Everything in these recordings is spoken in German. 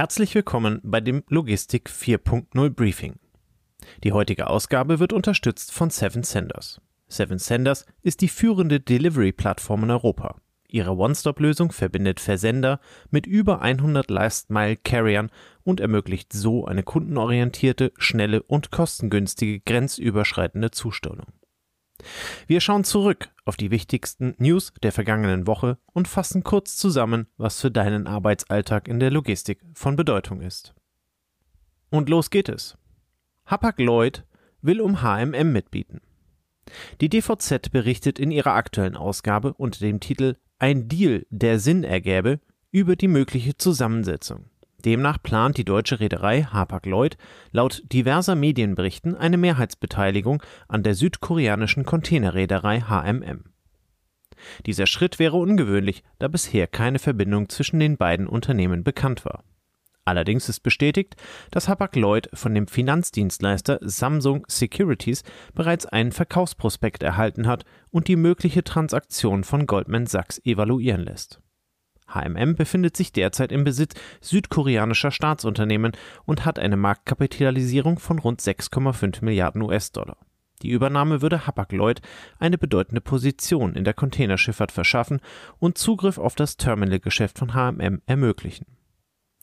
Herzlich willkommen bei dem Logistik 4.0 Briefing. Die heutige Ausgabe wird unterstützt von Seven Senders. Seven Senders ist die führende Delivery-Plattform in Europa. Ihre One-Stop-Lösung verbindet Versender mit über 100 Last-Mile-Carriern und ermöglicht so eine kundenorientierte, schnelle und kostengünstige grenzüberschreitende Zustellung. Wir schauen zurück auf die wichtigsten News der vergangenen Woche und fassen kurz zusammen, was für deinen Arbeitsalltag in der Logistik von Bedeutung ist. Und los geht es. Hapag-Lloyd will um HMM mitbieten. Die DVZ berichtet in ihrer aktuellen Ausgabe unter dem Titel Ein Deal, der Sinn ergäbe, über die mögliche Zusammensetzung. Demnach plant die deutsche Reederei Hapag-Lloyd laut diverser Medienberichten eine Mehrheitsbeteiligung an der südkoreanischen Containerreederei HMM. Dieser Schritt wäre ungewöhnlich, da bisher keine Verbindung zwischen den beiden Unternehmen bekannt war. Allerdings ist bestätigt, dass Hapag-Lloyd von dem Finanzdienstleister Samsung Securities bereits einen Verkaufsprospekt erhalten hat und die mögliche Transaktion von Goldman Sachs evaluieren lässt. HMM befindet sich derzeit im Besitz südkoreanischer Staatsunternehmen und hat eine Marktkapitalisierung von rund 6,5 Milliarden US-Dollar. Die Übernahme würde Hapag-Lloyd eine bedeutende Position in der Containerschifffahrt verschaffen und Zugriff auf das Terminalgeschäft von HMM ermöglichen.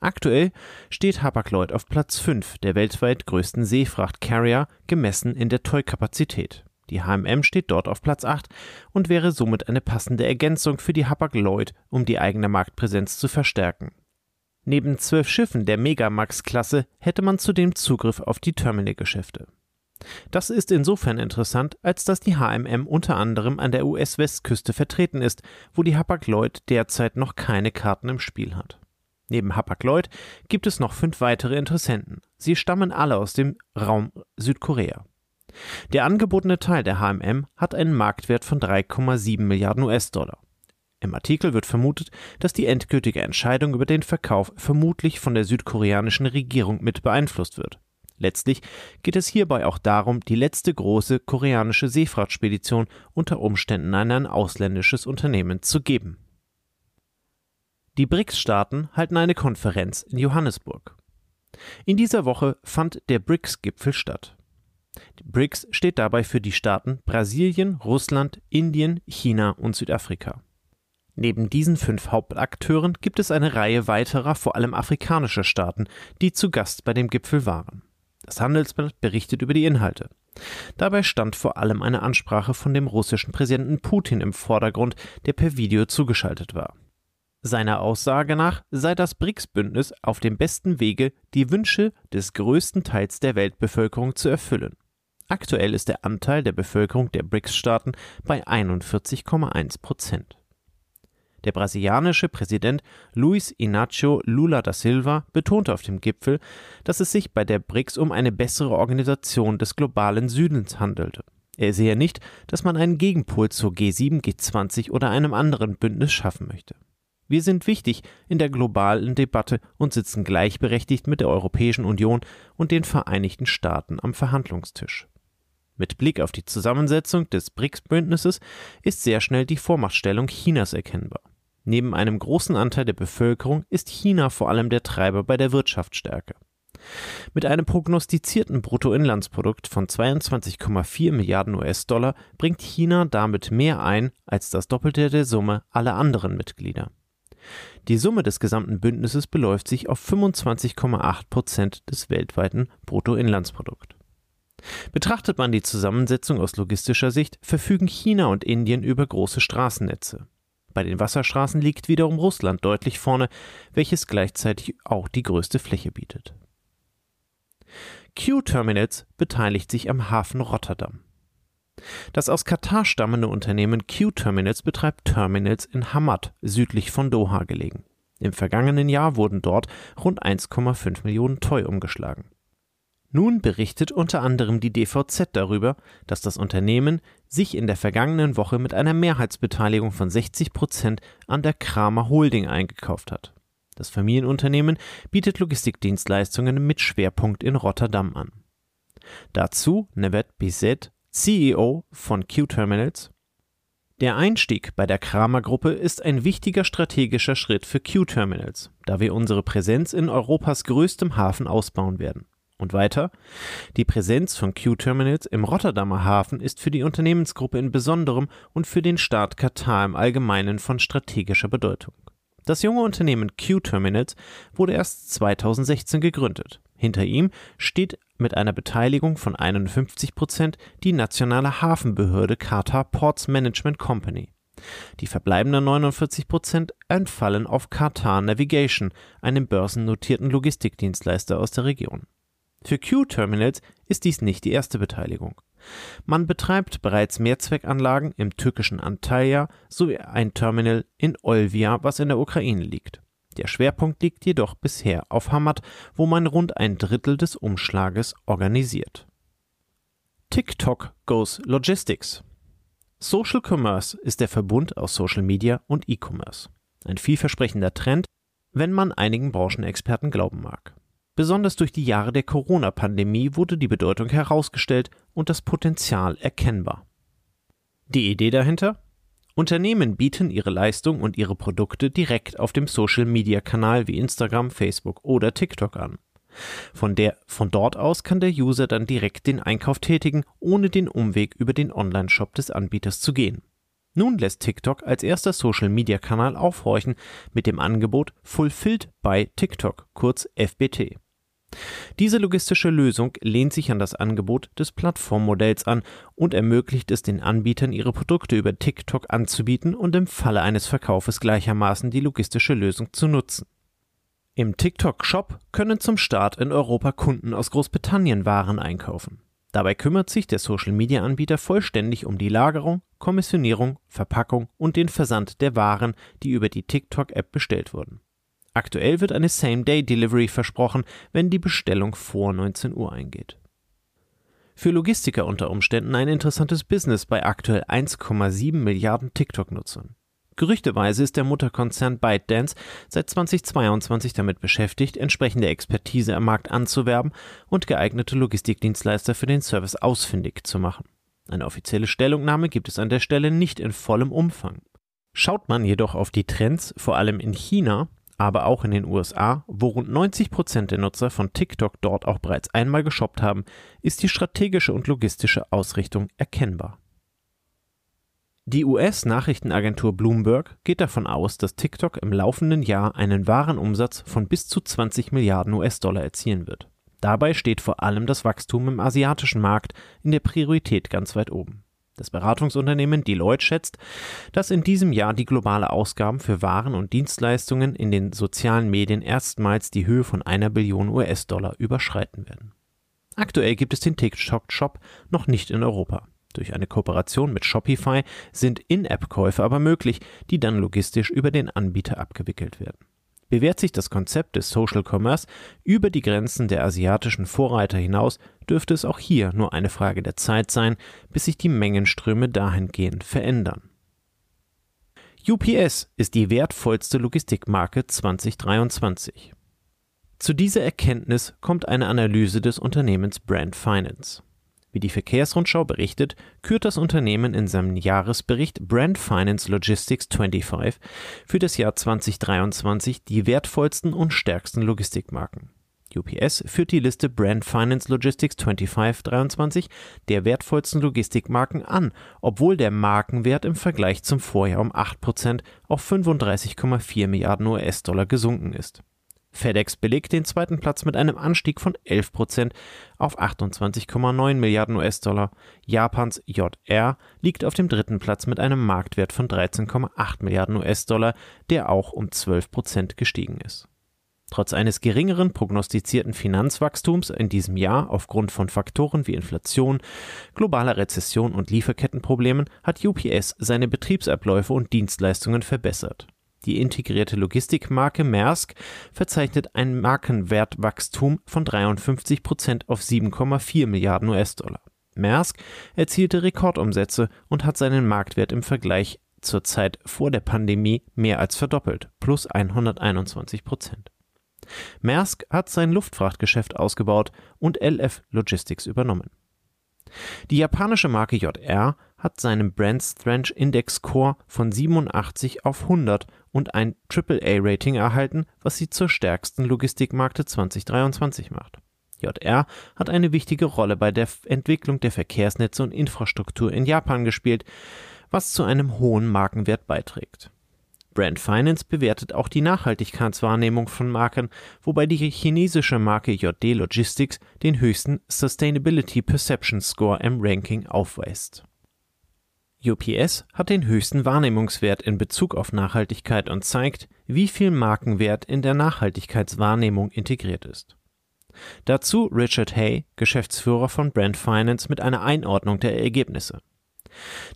Aktuell steht Hapag-Lloyd auf Platz 5 der weltweit größten Seefracht-Carrier gemessen in der Toy-Kapazität. Die HMM steht dort auf Platz 8 und wäre somit eine passende Ergänzung für die Hapag-Lloyd, um die eigene Marktpräsenz zu verstärken. Neben zwölf Schiffen der Megamax-Klasse hätte man zudem Zugriff auf die Terminalgeschäfte. Das ist insofern interessant, als dass die HMM unter anderem an der US-Westküste vertreten ist, wo die Hapag-Lloyd derzeit noch keine Karten im Spiel hat. Neben Hapag-Lloyd gibt es noch fünf weitere Interessenten. Sie stammen alle aus dem Raum Südkorea. Der angebotene Teil der HMM hat einen Marktwert von 3,7 Milliarden US-Dollar. Im Artikel wird vermutet, dass die endgültige Entscheidung über den Verkauf vermutlich von der südkoreanischen Regierung mit beeinflusst wird. Letztlich geht es hierbei auch darum, die letzte große koreanische Seefrachtspedition unter Umständen an ein ausländisches Unternehmen zu geben. Die BRICS-Staaten halten eine Konferenz in Johannesburg. In dieser Woche fand der BRICS-Gipfel statt. BRICS steht dabei für die Staaten Brasilien, Russland, Indien, China und Südafrika. Neben diesen fünf Hauptakteuren gibt es eine Reihe weiterer, vor allem afrikanischer Staaten, die zu Gast bei dem Gipfel waren. Das Handelsblatt berichtet über die Inhalte. Dabei stand vor allem eine Ansprache von dem russischen Präsidenten Putin im Vordergrund, der per Video zugeschaltet war. Seiner Aussage nach sei das BRICS-Bündnis auf dem besten Wege, die Wünsche des größten Teils der Weltbevölkerung zu erfüllen. Aktuell ist der Anteil der Bevölkerung der BRICS-Staaten bei 41,1 Prozent. Der brasilianische Präsident Luiz Inácio Lula da Silva betonte auf dem Gipfel, dass es sich bei der BRICS um eine bessere Organisation des globalen Südens handelte. Er sehe nicht, dass man einen Gegenpol zur G7, G20 oder einem anderen Bündnis schaffen möchte. Wir sind wichtig in der globalen Debatte und sitzen gleichberechtigt mit der Europäischen Union und den Vereinigten Staaten am Verhandlungstisch. Mit Blick auf die Zusammensetzung des BRICS-Bündnisses ist sehr schnell die Vormachtstellung Chinas erkennbar. Neben einem großen Anteil der Bevölkerung ist China vor allem der Treiber bei der Wirtschaftsstärke. Mit einem prognostizierten Bruttoinlandsprodukt von 22,4 Milliarden US-Dollar bringt China damit mehr ein als das Doppelte der Summe aller anderen Mitglieder. Die Summe des gesamten Bündnisses beläuft sich auf 25,8 Prozent des weltweiten Bruttoinlandsprodukts. Betrachtet man die Zusammensetzung aus logistischer Sicht, verfügen China und Indien über große Straßennetze. Bei den Wasserstraßen liegt wiederum Russland deutlich vorne, welches gleichzeitig auch die größte Fläche bietet. Q-Terminals beteiligt sich am Hafen Rotterdam. Das aus Katar stammende Unternehmen Q-Terminals betreibt Terminals in Hamad, südlich von Doha gelegen. Im vergangenen Jahr wurden dort rund 1,5 Millionen Toy umgeschlagen. Nun berichtet unter anderem die DVZ darüber, dass das Unternehmen sich in der vergangenen Woche mit einer Mehrheitsbeteiligung von 60 Prozent an der Kramer Holding eingekauft hat. Das Familienunternehmen bietet Logistikdienstleistungen mit Schwerpunkt in Rotterdam an. Dazu Nevet Bizet, CEO von Q-Terminals. Der Einstieg bei der Kramer Gruppe ist ein wichtiger strategischer Schritt für Q-Terminals, da wir unsere Präsenz in Europas größtem Hafen ausbauen werden. Und weiter, die Präsenz von Q-Terminals im Rotterdamer Hafen ist für die Unternehmensgruppe in besonderem und für den Staat Katar im Allgemeinen von strategischer Bedeutung. Das junge Unternehmen Q-Terminals wurde erst 2016 gegründet. Hinter ihm steht mit einer Beteiligung von 51 Prozent die nationale Hafenbehörde Qatar Ports Management Company. Die verbleibenden 49 Prozent entfallen auf Qatar Navigation, einem börsennotierten Logistikdienstleister aus der Region. Für Q-Terminals ist dies nicht die erste Beteiligung. Man betreibt bereits Mehrzweckanlagen im türkischen Antalya sowie ein Terminal in Olvia, was in der Ukraine liegt. Der Schwerpunkt liegt jedoch bisher auf Hamad, wo man rund ein Drittel des Umschlages organisiert. TikTok Goes Logistics Social Commerce ist der Verbund aus Social Media und E-Commerce. Ein vielversprechender Trend, wenn man einigen Branchenexperten glauben mag. Besonders durch die Jahre der Corona-Pandemie wurde die Bedeutung herausgestellt und das Potenzial erkennbar. Die Idee dahinter? Unternehmen bieten ihre Leistung und ihre Produkte direkt auf dem Social-Media-Kanal wie Instagram, Facebook oder TikTok an. Von, der, von dort aus kann der User dann direkt den Einkauf tätigen, ohne den Umweg über den Online-Shop des Anbieters zu gehen. Nun lässt TikTok als erster Social-Media-Kanal aufhorchen mit dem Angebot Fulfilled by TikTok, kurz FBT. Diese logistische Lösung lehnt sich an das Angebot des Plattformmodells an und ermöglicht es den Anbietern, ihre Produkte über TikTok anzubieten und im Falle eines Verkaufes gleichermaßen die logistische Lösung zu nutzen. Im TikTok-Shop können zum Start in Europa Kunden aus Großbritannien Waren einkaufen. Dabei kümmert sich der Social-Media-Anbieter vollständig um die Lagerung, Kommissionierung, Verpackung und den Versand der Waren, die über die TikTok-App bestellt wurden. Aktuell wird eine Same-Day-Delivery versprochen, wenn die Bestellung vor 19 Uhr eingeht. Für Logistiker unter Umständen ein interessantes Business bei aktuell 1,7 Milliarden TikTok-Nutzern. Gerüchteweise ist der Mutterkonzern ByteDance seit 2022 damit beschäftigt, entsprechende Expertise am Markt anzuwerben und geeignete Logistikdienstleister für den Service ausfindig zu machen. Eine offizielle Stellungnahme gibt es an der Stelle nicht in vollem Umfang. Schaut man jedoch auf die Trends, vor allem in China, aber auch in den USA, wo rund 90 Prozent der Nutzer von TikTok dort auch bereits einmal geshoppt haben, ist die strategische und logistische Ausrichtung erkennbar. Die US-Nachrichtenagentur Bloomberg geht davon aus, dass TikTok im laufenden Jahr einen Warenumsatz von bis zu 20 Milliarden US-Dollar erzielen wird. Dabei steht vor allem das Wachstum im asiatischen Markt in der Priorität ganz weit oben. Das Beratungsunternehmen Deloitte schätzt, dass in diesem Jahr die globale Ausgaben für Waren und Dienstleistungen in den sozialen Medien erstmals die Höhe von einer Billion US-Dollar überschreiten werden. Aktuell gibt es den TikTok-Shop noch nicht in Europa. Durch eine Kooperation mit Shopify sind In-App-Käufe aber möglich, die dann logistisch über den Anbieter abgewickelt werden. Bewährt sich das Konzept des Social Commerce über die Grenzen der asiatischen Vorreiter hinaus, dürfte es auch hier nur eine Frage der Zeit sein, bis sich die Mengenströme dahingehend verändern. UPS ist die wertvollste Logistikmarke 2023. Zu dieser Erkenntnis kommt eine Analyse des Unternehmens Brand Finance. Wie die Verkehrsrundschau berichtet, kürt das Unternehmen in seinem Jahresbericht Brand Finance Logistics 25 für das Jahr 2023 die wertvollsten und stärksten Logistikmarken. UPS führt die Liste Brand Finance Logistics 2523 der wertvollsten Logistikmarken an, obwohl der Markenwert im Vergleich zum Vorjahr um 8% auf 35,4 Milliarden US-Dollar gesunken ist. FedEx belegt den zweiten Platz mit einem Anstieg von 11% auf 28,9 Milliarden US-Dollar. Japans JR liegt auf dem dritten Platz mit einem Marktwert von 13,8 Milliarden US-Dollar, der auch um 12% gestiegen ist. Trotz eines geringeren prognostizierten Finanzwachstums in diesem Jahr aufgrund von Faktoren wie Inflation, globaler Rezession und Lieferkettenproblemen hat UPS seine Betriebsabläufe und Dienstleistungen verbessert. Die integrierte Logistikmarke Maersk verzeichnet ein Markenwertwachstum von 53 Prozent auf 7,4 Milliarden US-Dollar. Maersk erzielte Rekordumsätze und hat seinen Marktwert im Vergleich zur Zeit vor der Pandemie mehr als verdoppelt, plus 121 Prozent. Maersk hat sein Luftfrachtgeschäft ausgebaut und LF Logistics übernommen. Die japanische Marke JR hat seinen Brand Strength Index Score von 87 auf 100 und ein AAA-Rating erhalten, was sie zur stärksten Logistikmarkte 2023 macht. JR hat eine wichtige Rolle bei der Entwicklung der Verkehrsnetze und Infrastruktur in Japan gespielt, was zu einem hohen Markenwert beiträgt. Brand Finance bewertet auch die Nachhaltigkeitswahrnehmung von Marken, wobei die chinesische Marke JD Logistics den höchsten Sustainability Perception Score im Ranking aufweist. UPS hat den höchsten Wahrnehmungswert in Bezug auf Nachhaltigkeit und zeigt, wie viel Markenwert in der Nachhaltigkeitswahrnehmung integriert ist. Dazu Richard Hay, Geschäftsführer von Brand Finance, mit einer Einordnung der Ergebnisse.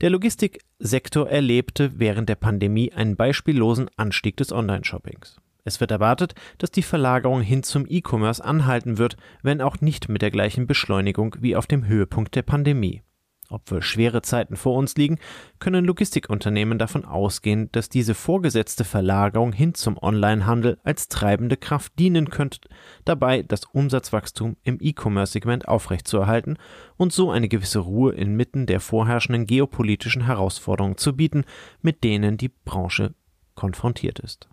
Der Logistiksektor erlebte während der Pandemie einen beispiellosen Anstieg des Online-Shoppings. Es wird erwartet, dass die Verlagerung hin zum E-Commerce anhalten wird, wenn auch nicht mit der gleichen Beschleunigung wie auf dem Höhepunkt der Pandemie. Obwohl schwere Zeiten vor uns liegen, können Logistikunternehmen davon ausgehen, dass diese vorgesetzte Verlagerung hin zum Onlinehandel als treibende Kraft dienen könnte, dabei das Umsatzwachstum im E-Commerce-Segment aufrechtzuerhalten und so eine gewisse Ruhe inmitten der vorherrschenden geopolitischen Herausforderungen zu bieten, mit denen die Branche konfrontiert ist.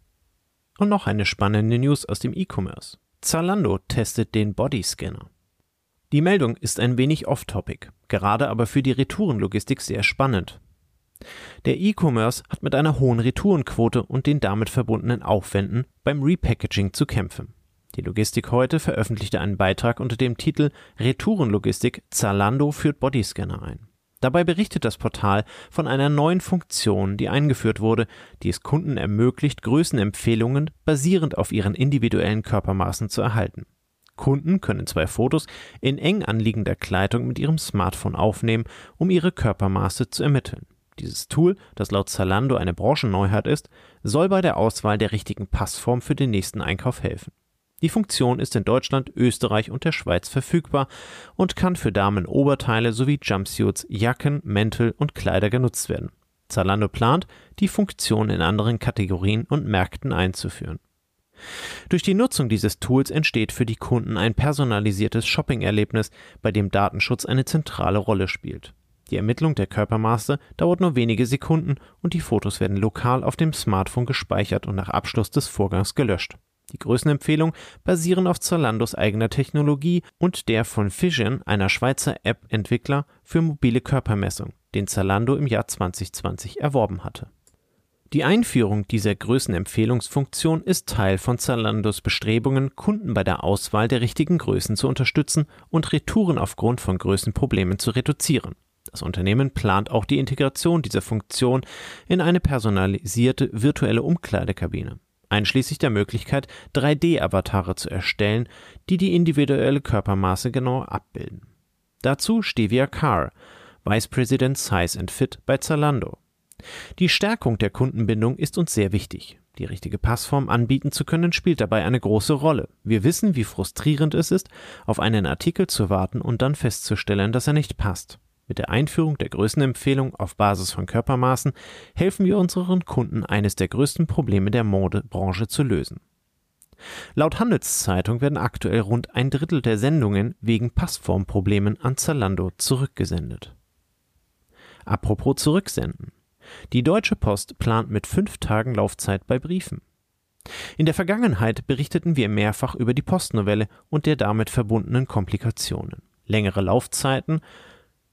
Und noch eine spannende News aus dem E-Commerce. Zalando testet den Bodyscanner. Die Meldung ist ein wenig off-topic, gerade aber für die Retourenlogistik sehr spannend. Der E-Commerce hat mit einer hohen Retourenquote und den damit verbundenen Aufwänden beim Repackaging zu kämpfen. Die Logistik heute veröffentlichte einen Beitrag unter dem Titel Retourenlogistik Zalando führt Bodyscanner ein. Dabei berichtet das Portal von einer neuen Funktion, die eingeführt wurde, die es Kunden ermöglicht, Größenempfehlungen basierend auf ihren individuellen Körpermaßen zu erhalten. Kunden können zwei Fotos in eng anliegender Kleidung mit ihrem Smartphone aufnehmen, um ihre Körpermaße zu ermitteln. Dieses Tool, das laut Zalando eine Branchenneuheit ist, soll bei der Auswahl der richtigen Passform für den nächsten Einkauf helfen. Die Funktion ist in Deutschland, Österreich und der Schweiz verfügbar und kann für Damenoberteile sowie Jumpsuits, Jacken, Mäntel und Kleider genutzt werden. Zalando plant, die Funktion in anderen Kategorien und Märkten einzuführen. Durch die Nutzung dieses Tools entsteht für die Kunden ein personalisiertes Shopping-Erlebnis, bei dem Datenschutz eine zentrale Rolle spielt. Die Ermittlung der Körpermaße dauert nur wenige Sekunden und die Fotos werden lokal auf dem Smartphone gespeichert und nach Abschluss des Vorgangs gelöscht. Die Größenempfehlungen basieren auf Zalandos eigener Technologie und der von Fission, einer Schweizer App-Entwickler für mobile Körpermessung, den Zalando im Jahr 2020 erworben hatte. Die Einführung dieser Größenempfehlungsfunktion ist Teil von Zalandos Bestrebungen, Kunden bei der Auswahl der richtigen Größen zu unterstützen und Retouren aufgrund von Größenproblemen zu reduzieren. Das Unternehmen plant auch die Integration dieser Funktion in eine personalisierte virtuelle Umkleidekabine, einschließlich der Möglichkeit, 3D-Avatare zu erstellen, die die individuelle Körpermaße genau abbilden. Dazu Stevia Carr, Vice President Size and Fit bei Zalando. Die Stärkung der Kundenbindung ist uns sehr wichtig. Die richtige Passform anbieten zu können, spielt dabei eine große Rolle. Wir wissen, wie frustrierend es ist, auf einen Artikel zu warten und dann festzustellen, dass er nicht passt. Mit der Einführung der Größenempfehlung auf Basis von Körpermaßen helfen wir unseren Kunden, eines der größten Probleme der Modebranche zu lösen. Laut Handelszeitung werden aktuell rund ein Drittel der Sendungen wegen Passformproblemen an Zalando zurückgesendet. Apropos zurücksenden. Die Deutsche Post plant mit fünf Tagen Laufzeit bei Briefen. In der Vergangenheit berichteten wir mehrfach über die Postnovelle und der damit verbundenen Komplikationen. Längere Laufzeiten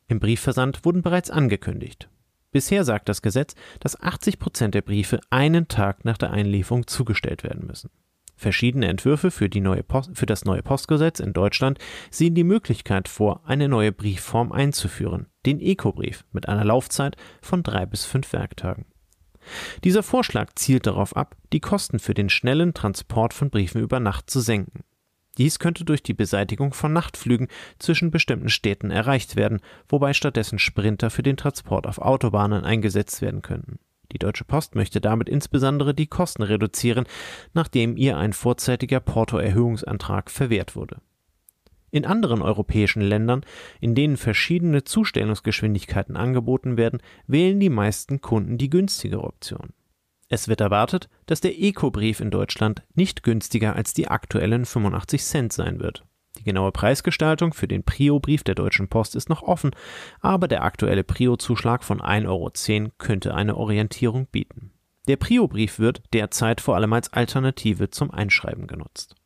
im Briefversand wurden bereits angekündigt. Bisher sagt das Gesetz, dass 80 Prozent der Briefe einen Tag nach der Einlieferung zugestellt werden müssen. Verschiedene Entwürfe für, Post, für das neue Postgesetz in Deutschland sehen die Möglichkeit vor, eine neue Briefform einzuführen, den Eco-Brief mit einer Laufzeit von drei bis fünf Werktagen. Dieser Vorschlag zielt darauf ab, die Kosten für den schnellen Transport von Briefen über Nacht zu senken. Dies könnte durch die Beseitigung von Nachtflügen zwischen bestimmten Städten erreicht werden, wobei stattdessen Sprinter für den Transport auf Autobahnen eingesetzt werden könnten. Die Deutsche Post möchte damit insbesondere die Kosten reduzieren, nachdem ihr ein vorzeitiger Portoerhöhungsantrag verwehrt wurde. In anderen europäischen Ländern, in denen verschiedene Zustellungsgeschwindigkeiten angeboten werden, wählen die meisten Kunden die günstigere Option. Es wird erwartet, dass der Eco-Brief in Deutschland nicht günstiger als die aktuellen 85 Cent sein wird. Die genaue Preisgestaltung für den Prio-Brief der Deutschen Post ist noch offen, aber der aktuelle Prio-Zuschlag von 1,10 Euro könnte eine Orientierung bieten. Der Prio-Brief wird derzeit vor allem als Alternative zum Einschreiben genutzt.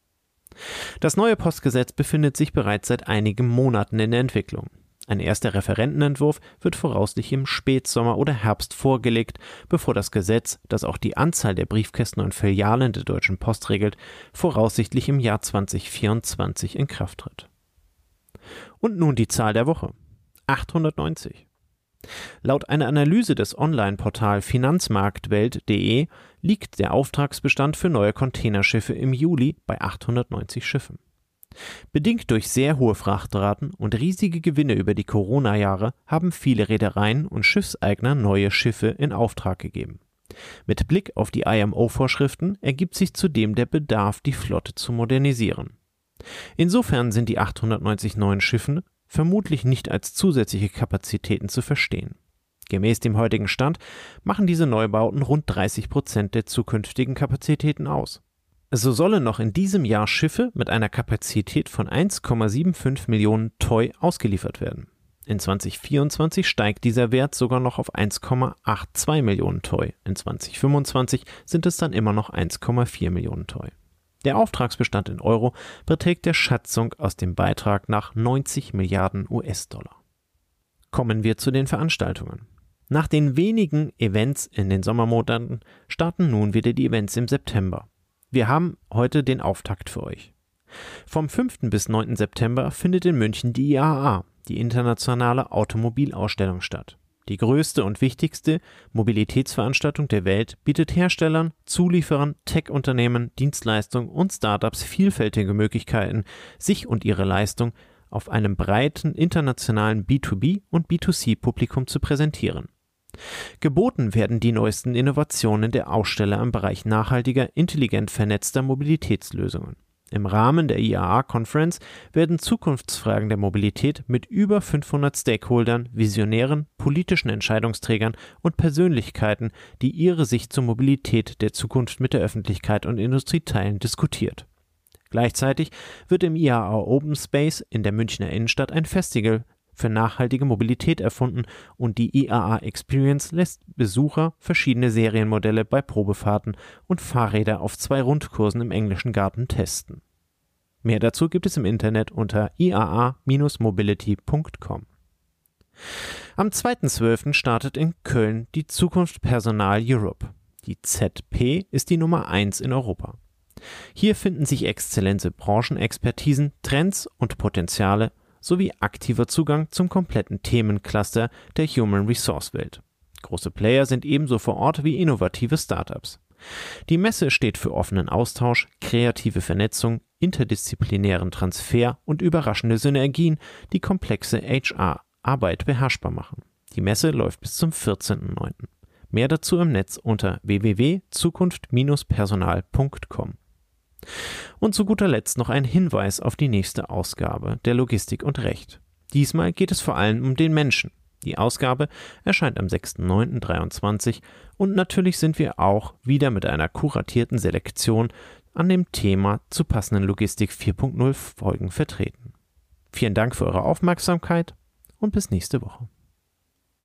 Das neue Postgesetz befindet sich bereits seit einigen Monaten in der Entwicklung. Ein erster Referentenentwurf wird voraussichtlich im Spätsommer oder Herbst vorgelegt, bevor das Gesetz, das auch die Anzahl der Briefkästen und Filialen der Deutschen Post regelt, voraussichtlich im Jahr 2024 in Kraft tritt. Und nun die Zahl der Woche. 890. Laut einer Analyse des Online-Portal Finanzmarktwelt.de liegt der Auftragsbestand für neue Containerschiffe im Juli bei 890 Schiffen. Bedingt durch sehr hohe Frachtraten und riesige Gewinne über die Corona-Jahre haben viele Reedereien und Schiffseigner neue Schiffe in Auftrag gegeben. Mit Blick auf die IMO-Vorschriften ergibt sich zudem der Bedarf, die Flotte zu modernisieren. Insofern sind die 890 neuen Schiffen vermutlich nicht als zusätzliche Kapazitäten zu verstehen. Gemäß dem heutigen Stand machen diese Neubauten rund 30 Prozent der zukünftigen Kapazitäten aus. So sollen noch in diesem Jahr Schiffe mit einer Kapazität von 1,75 Millionen Toy ausgeliefert werden. In 2024 steigt dieser Wert sogar noch auf 1,82 Millionen Toy. In 2025 sind es dann immer noch 1,4 Millionen Toy. Der Auftragsbestand in Euro beträgt der Schätzung aus dem Beitrag nach 90 Milliarden US-Dollar. Kommen wir zu den Veranstaltungen. Nach den wenigen Events in den Sommermonaten starten nun wieder die Events im September. Wir haben heute den Auftakt für euch. Vom 5. bis 9. September findet in München die IAA, die internationale Automobilausstellung statt. Die größte und wichtigste Mobilitätsveranstaltung der Welt bietet Herstellern, Zulieferern, Tech-Unternehmen, Dienstleistungen und Startups vielfältige Möglichkeiten, sich und ihre Leistung auf einem breiten internationalen B2B und B2C-Publikum zu präsentieren. Geboten werden die neuesten Innovationen der Aussteller im Bereich nachhaltiger, intelligent vernetzter Mobilitätslösungen. Im Rahmen der IAA Conference werden Zukunftsfragen der Mobilität mit über 500 Stakeholdern, Visionären, politischen Entscheidungsträgern und Persönlichkeiten, die ihre Sicht zur Mobilität der Zukunft mit der Öffentlichkeit und Industrie teilen, diskutiert. Gleichzeitig wird im IAA Open Space in der Münchner Innenstadt ein Festival für nachhaltige Mobilität erfunden und die IAA Experience lässt Besucher verschiedene Serienmodelle bei Probefahrten und Fahrräder auf zwei Rundkursen im englischen Garten testen. Mehr dazu gibt es im Internet unter iaa-mobility.com. Am 2.12. startet in Köln die Zukunft Personal Europe. Die ZP ist die Nummer 1 in Europa. Hier finden sich exzellente Branchenexpertisen, Trends und Potenziale sowie aktiver Zugang zum kompletten Themencluster der Human Resource Welt. Große Player sind ebenso vor Ort wie innovative Startups. Die Messe steht für offenen Austausch, kreative Vernetzung, interdisziplinären Transfer und überraschende Synergien, die komplexe HR-Arbeit beherrschbar machen. Die Messe läuft bis zum 14.09. Mehr dazu im Netz unter www.zukunft-personal.com. Und zu guter Letzt noch ein Hinweis auf die nächste Ausgabe der Logistik und Recht. Diesmal geht es vor allem um den Menschen. Die Ausgabe erscheint am 6.9.23 und natürlich sind wir auch wieder mit einer kuratierten Selektion an dem Thema zu passenden Logistik 4.0 Folgen vertreten. Vielen Dank für eure Aufmerksamkeit und bis nächste Woche.